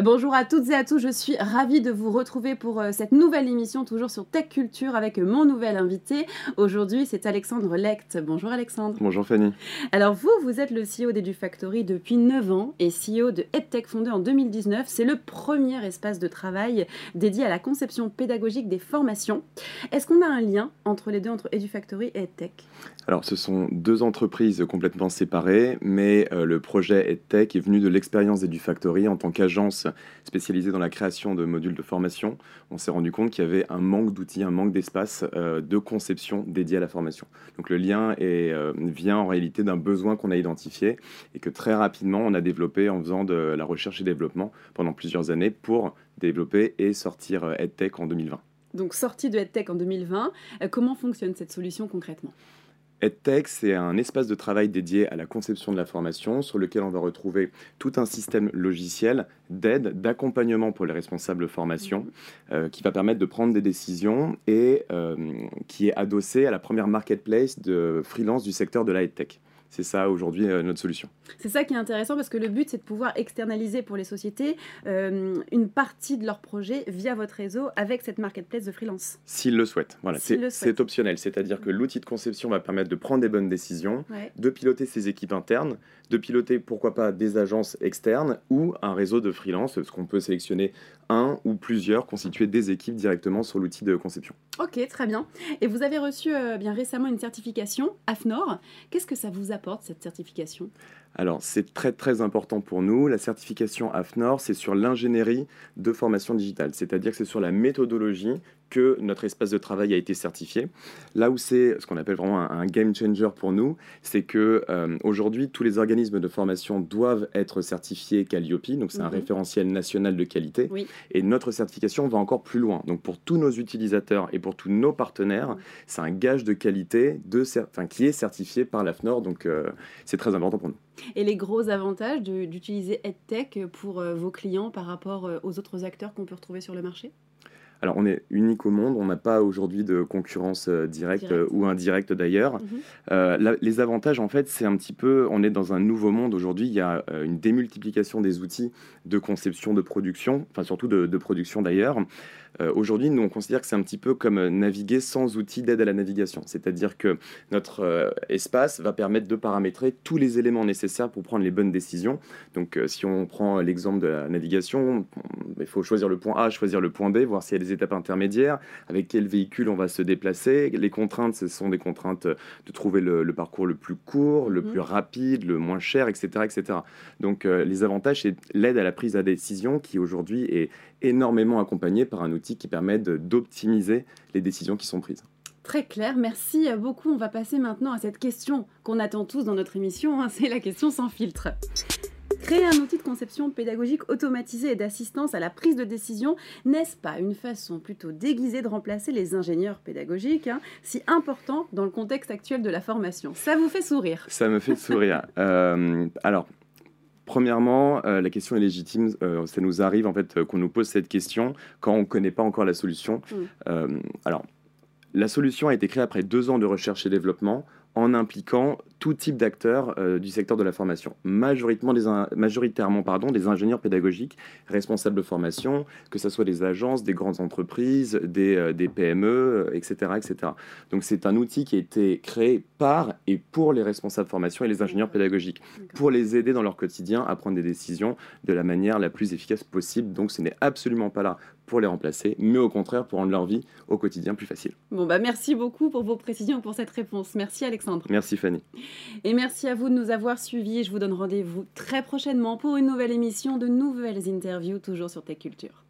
Bonjour à toutes et à tous, je suis ravie de vous retrouver pour euh, cette nouvelle émission, toujours sur Tech Culture, avec mon nouvel invité. Aujourd'hui, c'est Alexandre Lecht. Bonjour Alexandre. Bonjour Fanny. Alors vous, vous êtes le CEO d'EduFactory depuis 9 ans et CEO de EdTech fondé en 2019. C'est le premier espace de travail dédié à la conception pédagogique des formations. Est-ce qu'on a un lien entre les deux, entre EduFactory et EdTech? Alors ce sont deux entreprises complètement séparées, mais euh, le projet EdTech est venu de l'expérience d'EduFactory en tant qu'agence spécialisée dans la création de modules de formation, on s'est rendu compte qu'il y avait un manque d'outils, un manque d'espace euh, de conception dédié à la formation. Donc le lien euh, vient en réalité d'un besoin qu'on a identifié et que très rapidement on a développé en faisant de la recherche et développement pendant plusieurs années pour développer et sortir euh, EdTech en 2020. Donc sortie de EdTech en 2020, comment fonctionne cette solution concrètement? EdTech, c'est un espace de travail dédié à la conception de la formation sur lequel on va retrouver tout un système logiciel d'aide, d'accompagnement pour les responsables formation euh, qui va permettre de prendre des décisions et euh, qui est adossé à la première marketplace de freelance du secteur de la EdTech. C'est ça aujourd'hui euh, notre solution. C'est ça qui est intéressant parce que le but c'est de pouvoir externaliser pour les sociétés euh, une partie de leur projet via votre réseau avec cette marketplace de freelance. S'ils le souhaitent. Voilà, c'est optionnel. C'est-à-dire que l'outil de conception va permettre de prendre des bonnes décisions, de piloter ses équipes internes, de piloter pourquoi pas des agences externes ou un réseau de freelance, ce qu'on peut sélectionner un ou plusieurs, constituer des équipes directement sur l'outil de conception. Ok, très bien. Et vous avez reçu euh, bien récemment une certification AFNOR. Qu'est-ce que ça vous apporte cette certification? Alors, c'est très très important pour nous. La certification AFNOR, c'est sur l'ingénierie de formation digitale, c'est-à-dire que c'est sur la méthodologie que notre espace de travail a été certifié. Là où c'est ce qu'on appelle vraiment un, game changer pour nous, c'est que euh, aujourd'hui tous les organismes de formation doivent être certifiés Calliope, donc c'est un mhm. référentiel national de qualité. Et notre certification va encore plus loin. Donc pour tous nos utilisateurs et pour tous nos partenaires, c'est un gage de qualité de, qui est certifié par l'AFNOR. Donc euh, c'est très important pour nous. Et les gros avantages d'utiliser EdTech pour euh, vos clients par rapport aux autres acteurs qu'on peut retrouver sur le marché? Alors, on est unique au monde, on n'a pas aujourd'hui de concurrence euh, directe euh, ou indirecte d'ailleurs. Mhm. Euh, les avantages, en fait, c'est un petit peu, on est dans un nouveau monde aujourd'hui, il y a une démultiplication des outils de conception, de production, enfin surtout de production d'ailleurs. Euh, aujourd'hui, nous, on considère que c'est un petit peu comme euh, naviguer sans outils d'aide à la navigation. C'est-à-dire que notre euh, espace va permettre de paramétrer tous les éléments nécessaires pour prendre les bonnes décisions. Donc, si on prend l'exemple de la navigation, il faut choisir le point A, choisir le point B, voir s'il y a des étapes intermédiaires, avec quel véhicule on va se déplacer. Les contraintes, ce sont des contraintes de trouver le, parcours le plus court, le mhm. plus rapide, le moins cher, etc. etc. Donc, les avantages, c'est l'aide à la prise de décision qui aujourd'hui est énormément accompagné par un outil qui permet d'optimiser les décisions qui sont prises. Très clair, merci beaucoup. On va passer maintenant à cette question qu'on attend tous dans notre émission, hein. c'est la question sans filtre. Créer un outil de conception pédagogique automatisé et d'assistance à la prise de décision, n'est-ce pas une façon plutôt déguisée de remplacer les ingénieurs pédagogiques, hein, si important dans le contexte actuel de la formation? Ça vous fait sourire? Ça me fait sourire. Euh, alors, Premièrement, euh, la question est légitime. Euh, ça nous arrive en fait euh, qu'on nous pose cette question quand on ne connaît pas encore la solution. Mm. alors, la solution a été créée après deux ans de recherche et développement en impliquant tout type d'acteurs euh, du secteur de la formation, majoritairement des, majoritairement pardon, des ingénieurs pédagogiques, responsables de formation, que ce soit des agences, des grandes entreprises, des, euh, des PME, etc., etc. Donc c'est un outil qui a été créé par et pour les responsables de formation et les ingénieurs pédagogiques, pour les aider dans leur quotidien à prendre des décisions de la manière la plus efficace possible. Donc ce n'est absolument pas là pour les remplacer, mais au contraire pour rendre leur vie au quotidien plus facile. Bon bah merci beaucoup pour vos précisions pour cette réponse. Merci Alexandre. Merci Fanny. Et merci à vous de nous avoir suivis. Je vous donne rendez-vous très prochainement pour une nouvelle émission de nouvelles interviews toujours sur Tech Culture.